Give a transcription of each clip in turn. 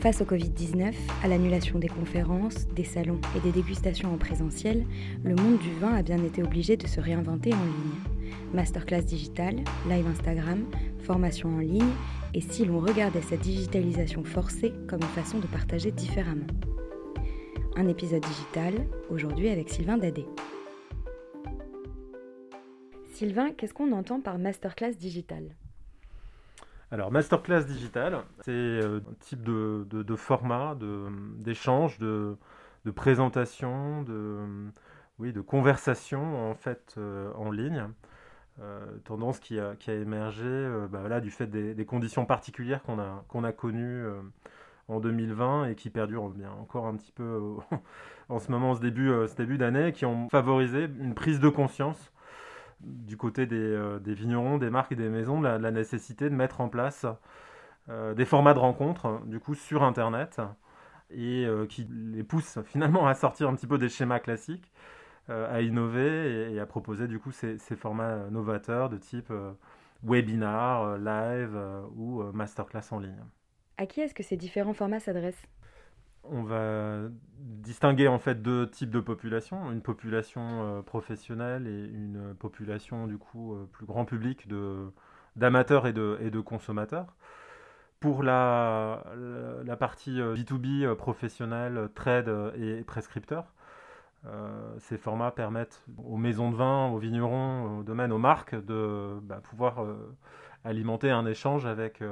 Face au Covid-19, à l'annulation des conférences, des salons et des dégustations en présentiel, le monde du vin a bien été obligé de se réinventer en ligne. Masterclass digital, live Instagram, formation en ligne, et si l'on regardait cette digitalisation forcée comme une façon de partager différemment. Un épisode digital, aujourd'hui avec Sylvain Dadé. Sylvain, qu'est-ce qu'on entend par masterclass digital? Alors, masterclass digital, c'est euh, un type de, de, format, d'échange, de, de, présentation, de, oui, de conversation en fait euh, en ligne. Euh, tendance qui a, qui a émergé bah, voilà, du fait des, conditions particulières qu'on a, qu'on a connues en 2020 et qui perdurent bien encore un petit peu en ce moment, ce début, ce début d'année, qui ont favorisé une prise de conscience du côté euh, des, vignerons, des marques et des maisons, la, nécessité de mettre en place euh, des formats de rencontres, du coup, sur Internet, et euh, qui les poussent finalement à sortir un petit peu des schémas classiques, à innover et, à proposer, du coup, ces, formats novateurs de type webinar, live ou masterclass en ligne. À qui est-ce que ces différents formats s'adressent? On va distinguer en fait deux types de populations, une population euh, professionnelle et une population du coup euh, plus grand public de d'amateurs et de, et de consommateurs. Pour la, la, partie B2B euh, professionnelle, trade et prescripteur, ces formats permettent aux maisons de vin, aux vignerons, aux domaines, aux marques de bah, pouvoir alimenter un échange avec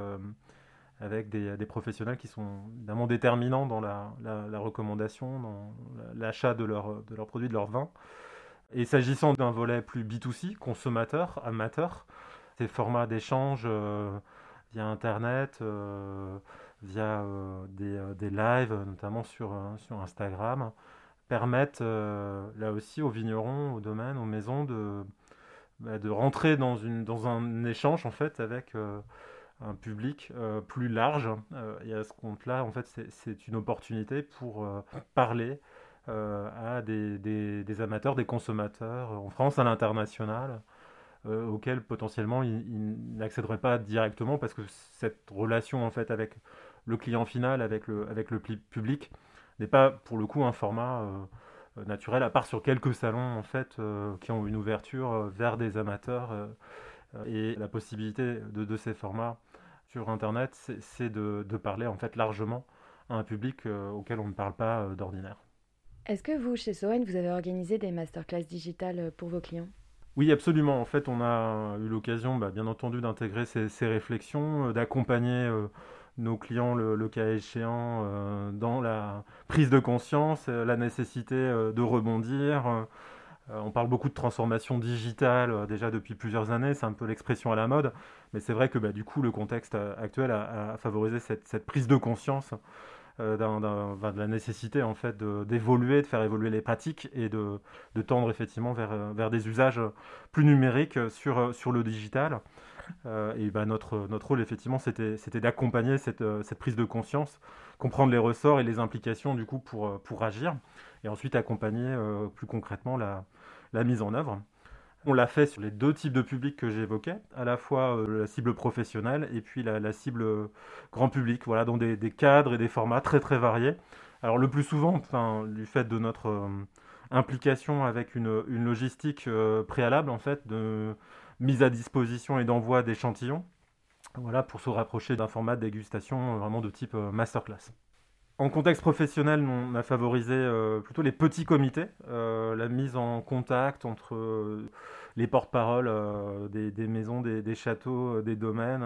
avec des, professionnels qui sont évidemment déterminants dans la, recommandation, dans l'achat de, leur, de leurs produits, de leurs vins. Et s'agissant d'un volet plus B2C, consommateur, amateur, ces formats d'échange euh, via Internet, euh, via euh, des, lives, notamment sur, Instagram, permettent là aussi aux vignerons, aux domaines, aux maisons de, bah, rentrer dans, dans un échange en fait avec un public euh, plus large. Euh, et à ce compte-là, en fait, c'est une opportunité pour euh, parler à des, amateurs, des consommateurs en France, à l'international, auxquels potentiellement ils, n'accéderaient pas directement parce que cette relation en fait avec le client final, avec le, avec le public, n'est pas pour le coup un format naturel, à part sur quelques salons en fait qui ont une ouverture vers des amateurs et la possibilité de ces formats sur Internet, c'est de, parler en fait largement à un public euh, auquel on ne parle pas euh, d'ordinaire. Est-ce que vous, chez Soen, vous avez organisé des masterclass digitales euh, pour vos clients? Oui, absolument. En fait, on a eu l'occasion, bah, bien entendu, d'intégrer ces, réflexions, d'accompagner nos clients, le, cas échéant, dans la prise de conscience, la nécessité de rebondir, on parle beaucoup de transformation digitale euh, déjà depuis plusieurs années, c'est un peu l'expression à la mode, mais c'est vrai que bah, du coup le contexte euh, actuel a, favorisé cette, prise de conscience de la nécessité en fait d'évoluer, de, faire évoluer les pratiques et de, tendre effectivement vers, des usages plus numériques sur, le digital. Et bah, notre, rôle effectivement c'était d'accompagner cette, prise de conscience, comprendre les ressorts et les implications du coup pour agir et ensuite accompagner plus concrètement la, la mise en œuvre. On l'a fait sur les deux types de publics que j'évoquais, à la fois euh, la cible professionnelle et puis la, cible euh, grand public, voilà, dans des, cadres et des formats très très variés. Alors le plus souvent, enfin, du fait de notre euh, implication avec une, logistique préalable en fait de mise à disposition et d'envoi d'échantillons, voilà, pour se rapprocher d'un format de dégustation vraiment de type masterclass. En contexte professionnel, on a favorisé euh, plutôt les petits comités, euh, la mise en contact entre euh, les porte-paroles des, maisons, des, châteaux, des domaines,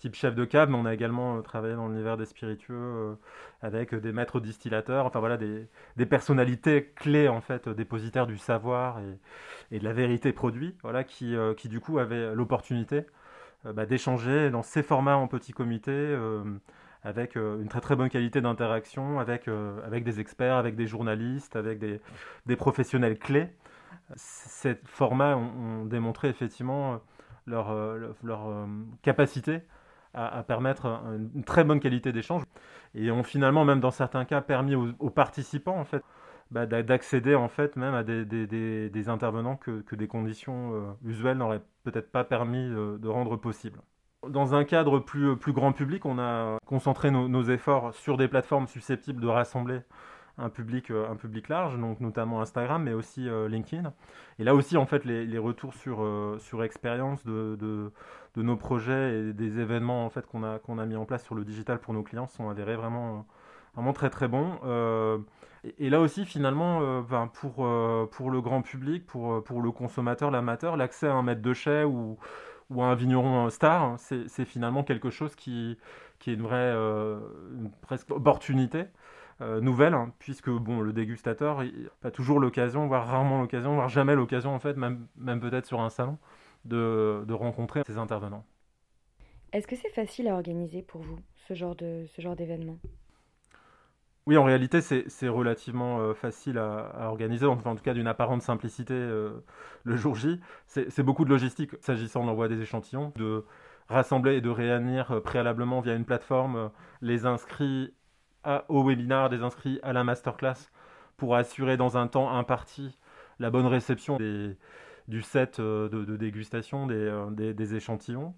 type chef de cave, mais on a également travaillé dans l'univers des spiritueux avec des maîtres distillateurs, enfin voilà, des, personnalités clés en fait, dépositaires du savoir et, de la vérité produit, voilà, qui, qui du coup avaient l'opportunité bah, d'échanger dans ces formats en petits comités avec euh, une très très bonne qualité d'interaction avec, euh, avec des experts, avec des journalistes, avec des, des professionnels clés. Ces formats ont, démontré effectivement leur, leur, capacité à, permettre une très bonne qualité d'échange et ont finalement même dans certains cas permis aux, participants en fait bah, d'accéder en fait même à des, intervenants que, des conditions usuelles n'auraient peut-être pas permis de rendre possible. Dans un cadre plus, plus grand public, on a concentré nos, efforts sur des plateformes susceptibles de rassembler un public, euh, un public large, donc notamment Instagram, mais aussi euh, LinkedIn. Et là aussi, en fait, les, retours sur, euh, sur expérience de, de, nos projets et des événements en fait, qu'on a, qu'on a mis en place sur le digital pour nos clients sont avérés vraiment, vraiment très très bons. et, là aussi, finalement, ben, pour, pour le grand public, pour, pour le consommateur, l'amateur, l'accès à un maître de chais ou ou un vigneron star, hein, c'est finalement quelque chose qui, qui est une vraie presque opportunité euh, nouvelle, hein, puisque bon, le dégustateur n'a toujours l'occasion, voire rarement l'occasion, voire jamais l'occasion, en fait, même, même peut-être sur un salon, de, de rencontrer ces intervenants. Est-ce que c'est facile à organiser pour vous, ce genre d'événement? Oui, en réalité, c'est relativement euh, facile à, organiser, enfin, en tout cas d'une apparente simplicité euh, le jour J. C'est beaucoup de logistique s'agissant de l'envoi des échantillons, de rassembler et de réunir euh, préalablement via une plateforme les inscrits au webinar, des inscrits à la masterclass pour assurer dans un temps imparti la bonne réception du set de, dégustation des, échantillons.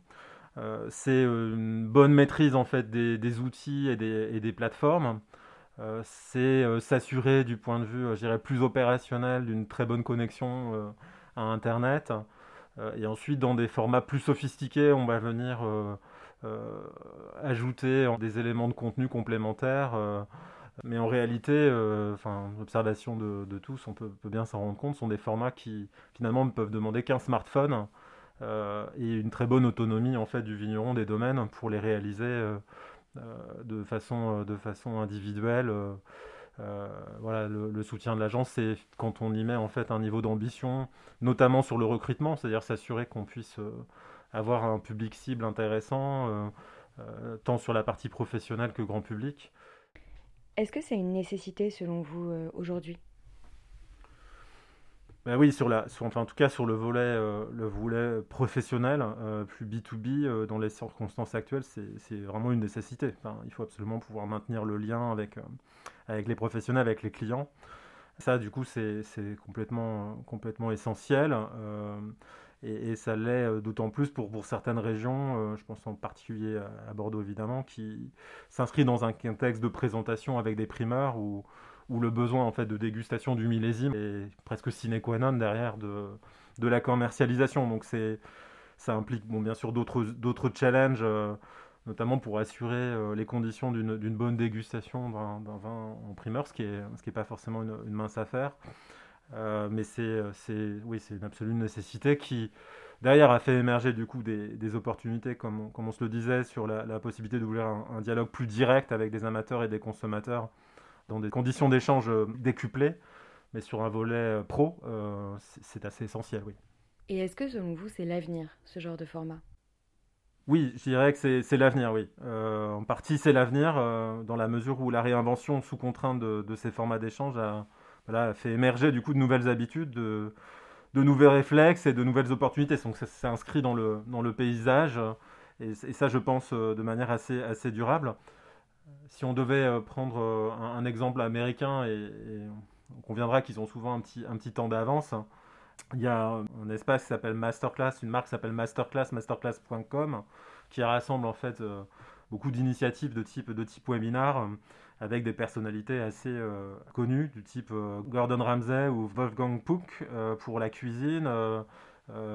c'est une bonne maîtrise en fait des, outils et des plateformes. Euh, c'est euh, s'assurer du point de vue, euh, je plus opérationnel d'une très bonne connexion à Internet. et ensuite, dans des formats plus sophistiqués, on va venir ajouter des éléments de contenu complémentaires. mais en réalité, enfin, l'observation de, tous, on peut, bien s'en rendre compte, sont des formats qui finalement ne peuvent demander qu'un smartphone et une très bonne autonomie en fait du vigneron des domaines pour les réaliser euh, de, façon, euh, de façon individuelle. Euh, voilà, le, soutien de l'agence, c'est quand on y met en fait un niveau d'ambition, notamment sur le recrutement, c'est-à-dire s'assurer qu'on puisse avoir un public cible intéressant, tant sur la partie professionnelle que grand public. Est-ce que c'est une nécessité selon vous aujourd'hui? Ben oui, sur la, enfin, en tout cas sur le volet, euh, le volet professionnel, euh, plus B2B, euh, dans les circonstances actuelles, c'est vraiment une nécessité. il faut absolument pouvoir maintenir le lien avec, avec les professionnels, avec les clients. Ça, du coup, c'est complètement, complètement essentiel. Et, ça l'est d'autant plus pour, pour certaines régions, je pense en particulier à, Bordeaux évidemment, qui s'inscrit dans un contexte de présentation avec des primeurs où où le besoin en fait de dégustation du millésime est presque sine qua non derrière de, de la commercialisation. Donc c'est ça implique bon, bien sûr d'autres challenges, euh, notamment pour assurer euh, les conditions d'une bonne dégustation d'un vin en primeur, ce qui n'est pas forcément une, mince affaire. Euh, mais c'est oui, une absolue nécessité qui, derrière, a fait émerger du coup des, des opportunités, comme, comme, on se le disait, sur la, la possibilité d'ouvrir un, un, dialogue plus direct avec des amateurs et des consommateurs dans des conditions d'échange euh, décuplées, mais sur un volet euh, pro, euh, c'est assez essentiel, oui. Et est-ce que selon vous, c'est l'avenir, ce genre de format? Oui, je dirais que c'est l'avenir, oui. en partie, c'est l'avenir, dans la mesure où la réinvention sous contrainte de, ces formats d'échange a, voilà, fait émerger du coup de nouvelles habitudes, de, nouveaux réflexes et de nouvelles opportunités. Donc ça s'est inscrit dans le, paysage, et, ça, je pense, de manière assez, durable si on devait euh, prendre euh, un, exemple américain, et, on conviendra qu'ils ont souvent un petit, un petit temps d'avance, il y a un espace qui s'appelle Masterclass, une marque qui s'appelle Masterclass, masterclass.com, qui rassemble en fait euh, beaucoup d'initiatives de type, de type webinar avec des personnalités assez connues du type Gordon Ramsay ou Wolfgang Puck pour la cuisine,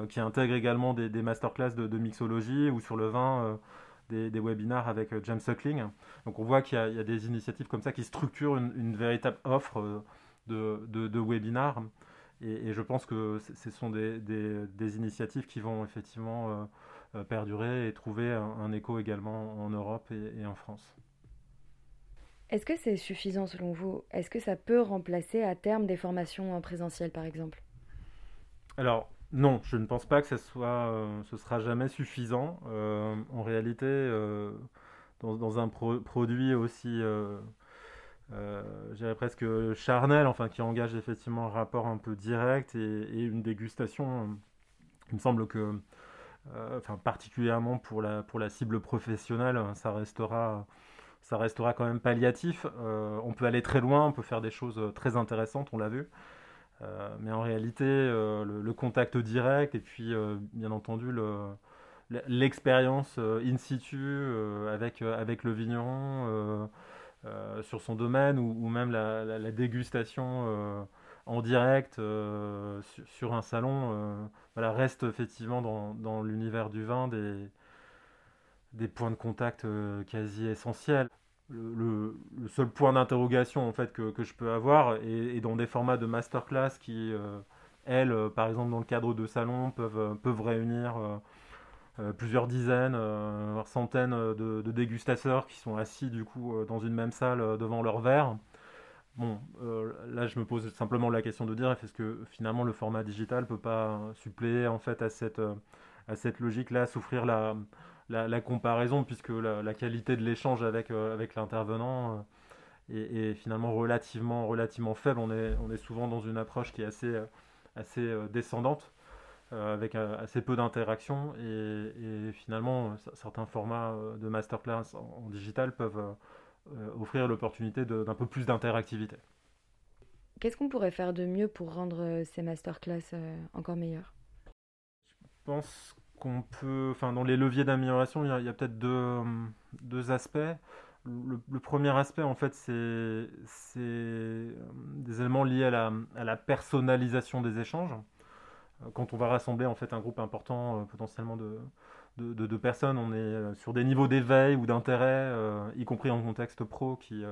qui intègre également des, masterclass de, mixologie ou sur le vin des, webinars avec euh, James Suckling. Donc on voit qu'il y, a des initiatives comme ça qui structurent une, véritable offre euh, de, de, webinars. Et, je pense que ce sont des, des, initiatives qui vont effectivement euh, perdurer et trouver un, écho également en Europe et en France. Est-ce que c'est suffisant selon vous? Est-ce que ça peut remplacer à terme des formations en présentiel par exemple? Alors, non, je ne pense pas que ce soit, euh, ce sera jamais suffisant. Euh, en réalité, euh, dans, un produit aussi euh, presque charnel, enfin qui engage effectivement un rapport un peu direct et, une dégustation. Il me semble que, enfin particulièrement pour pour la cible professionnelle, ça restera, ça restera quand même palliatif. Euh, on peut aller très loin, on peut faire des choses très intéressantes, on l'a vu. mais en réalité, le, contact direct et puis bien entendu l'expérience in situ avec, avec le vigneron euh, sur son domaine ou, même la, dégustation euh, en direct euh, sur, un salon voilà, reste effectivement dans, l'univers du vin des, des points de contact quasi essentiels. Le, seul point d'interrogation en fait que, je peux avoir est, dans des formats de masterclass qui, elles, par exemple dans le cadre de salons, peuvent, peuvent réunir euh, plusieurs dizaines, euh, voire centaines de, dégustateurs qui sont assis du coup euh, dans une même salle devant leur verre. Bon, là je me pose simplement la question de dire est-ce que finalement le format digital peut pas suppléer en fait à cette, à cette logique-là, souffrir la, la, comparaison puisque la, qualité de l'échange avec, avec l'intervenant est, finalement relativement, relativement faible. On est, on est souvent dans une approche qui est assez, assez descendante. Euh, avec euh, assez peu d'interactions et, finalement certains formats euh, de masterclass en, digital peuvent offrir l'opportunité d'un peu plus d'interactivité. Qu'est-ce qu'on pourrait faire de mieux pour rendre ces masterclass encore meilleurs? Je pense qu'on peut, enfin dans les leviers d'amélioration, il y a, peut-être deux, deux, aspects. Le, premier aspect, en fait, c'est des éléments liés à la, à la personnalisation des échanges quand on va rassembler en fait un groupe important euh, potentiellement de, de, personnes, on est euh, sur des niveaux d'éveil ou d'intérêt, euh, y compris en contexte pro, qui,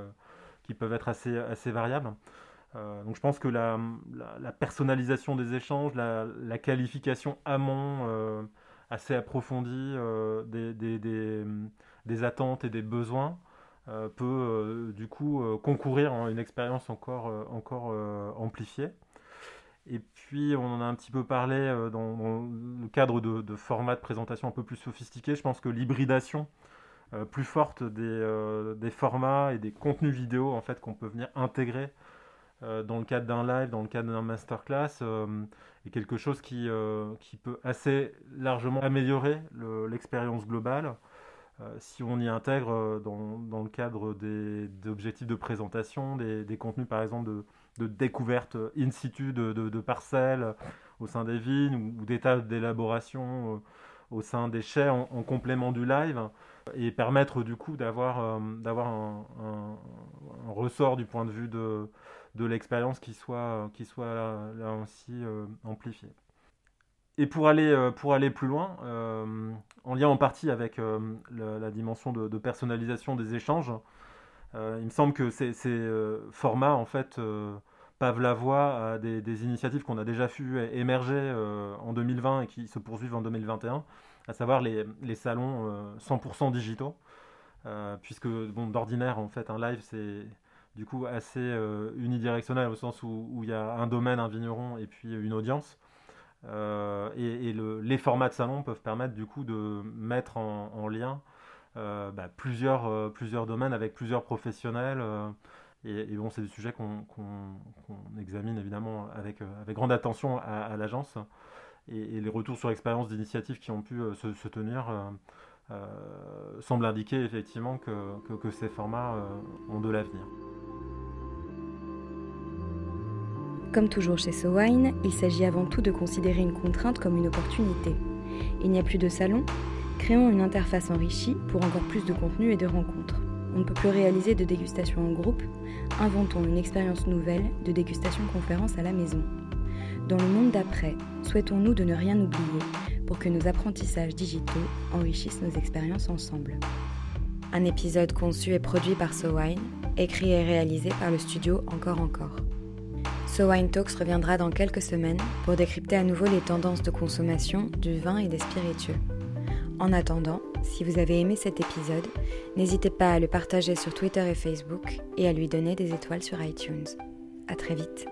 qui peuvent être assez, assez variables. donc je pense que la, la, personnalisation des échanges, la, la qualification amont assez approfondie des, des, attentes et des besoins peut du coup concourir à une expérience encore, amplifiée. Et puis, on en a un petit peu parlé euh, dans, le cadre de, formats de présentation un peu plus sophistiqués. Je pense que l'hybridation euh, plus forte euh, des, formats et des contenus vidéo en fait, qu'on peut venir intégrer dans le cadre d'un live, dans le cadre d'un masterclass, est quelque chose qui, qui peut assez largement améliorer l'expérience globale. si on y intègre dans, le cadre des, objectifs de présentation, des contenus par exemple de, de découverte in situ de, parcelles au sein des vignes ou, d'états d'élaboration euh, au sein des chais en, complément du live et permettre du coup d'avoir euh, un, ressort du point de vue de, de l'expérience qui soit, qui soit là, aussi euh, amplifié. Et pour aller, pour aller plus loin, en lien en partie avec la, dimension de, personnalisation des échanges, il me semble que ces, formats en fait pavent la voie à des, initiatives qu'on a déjà vu émerger euh, en 2020 et qui se poursuivent en 2021, à savoir les, salons 100% euh, digitaux, euh, puisque bon, d'ordinaire, en fait, un live, c'est du coup assez unidirectionnel au sens où, il y a un domaine, un vigneron et puis une audience. et, les formats de salon peuvent permettre du coup de mettre en, lien bah, plusieurs, domaines avec plusieurs professionnels et, bon, c'est des sujets qu'on examine évidemment avec, euh, grande attention à, l'agence. Et, les retours sur expérience d'initiatives qui ont pu euh, se, tenir euh, semblent indiquer effectivement que, ces formats ont de l'avenir. Comme toujours chez SoWine, il s'agit avant tout de considérer une contrainte comme une opportunité. Il n'y a plus de salon Créons une interface enrichie pour encore plus de contenu et de rencontres on ne peut plus réaliser de dégustation en groupe, inventons une expérience nouvelle de dégustation-conférence à la maison. Dans le monde d'après, souhaitons-nous de ne rien oublier pour que nos apprentissages digitaux enrichissent nos expériences ensemble. Un épisode conçu et produit par SoWine, écrit et réalisé par le studio Encore Encore. SoWine Talks reviendra dans quelques semaines pour décrypter à nouveau les tendances de consommation du vin et des spiritueux. En attendant, si vous avez aimé cet épisode, n'hésitez pas à le partager sur Twitter et Facebook et à lui donner des étoiles sur iTunes. À très vite.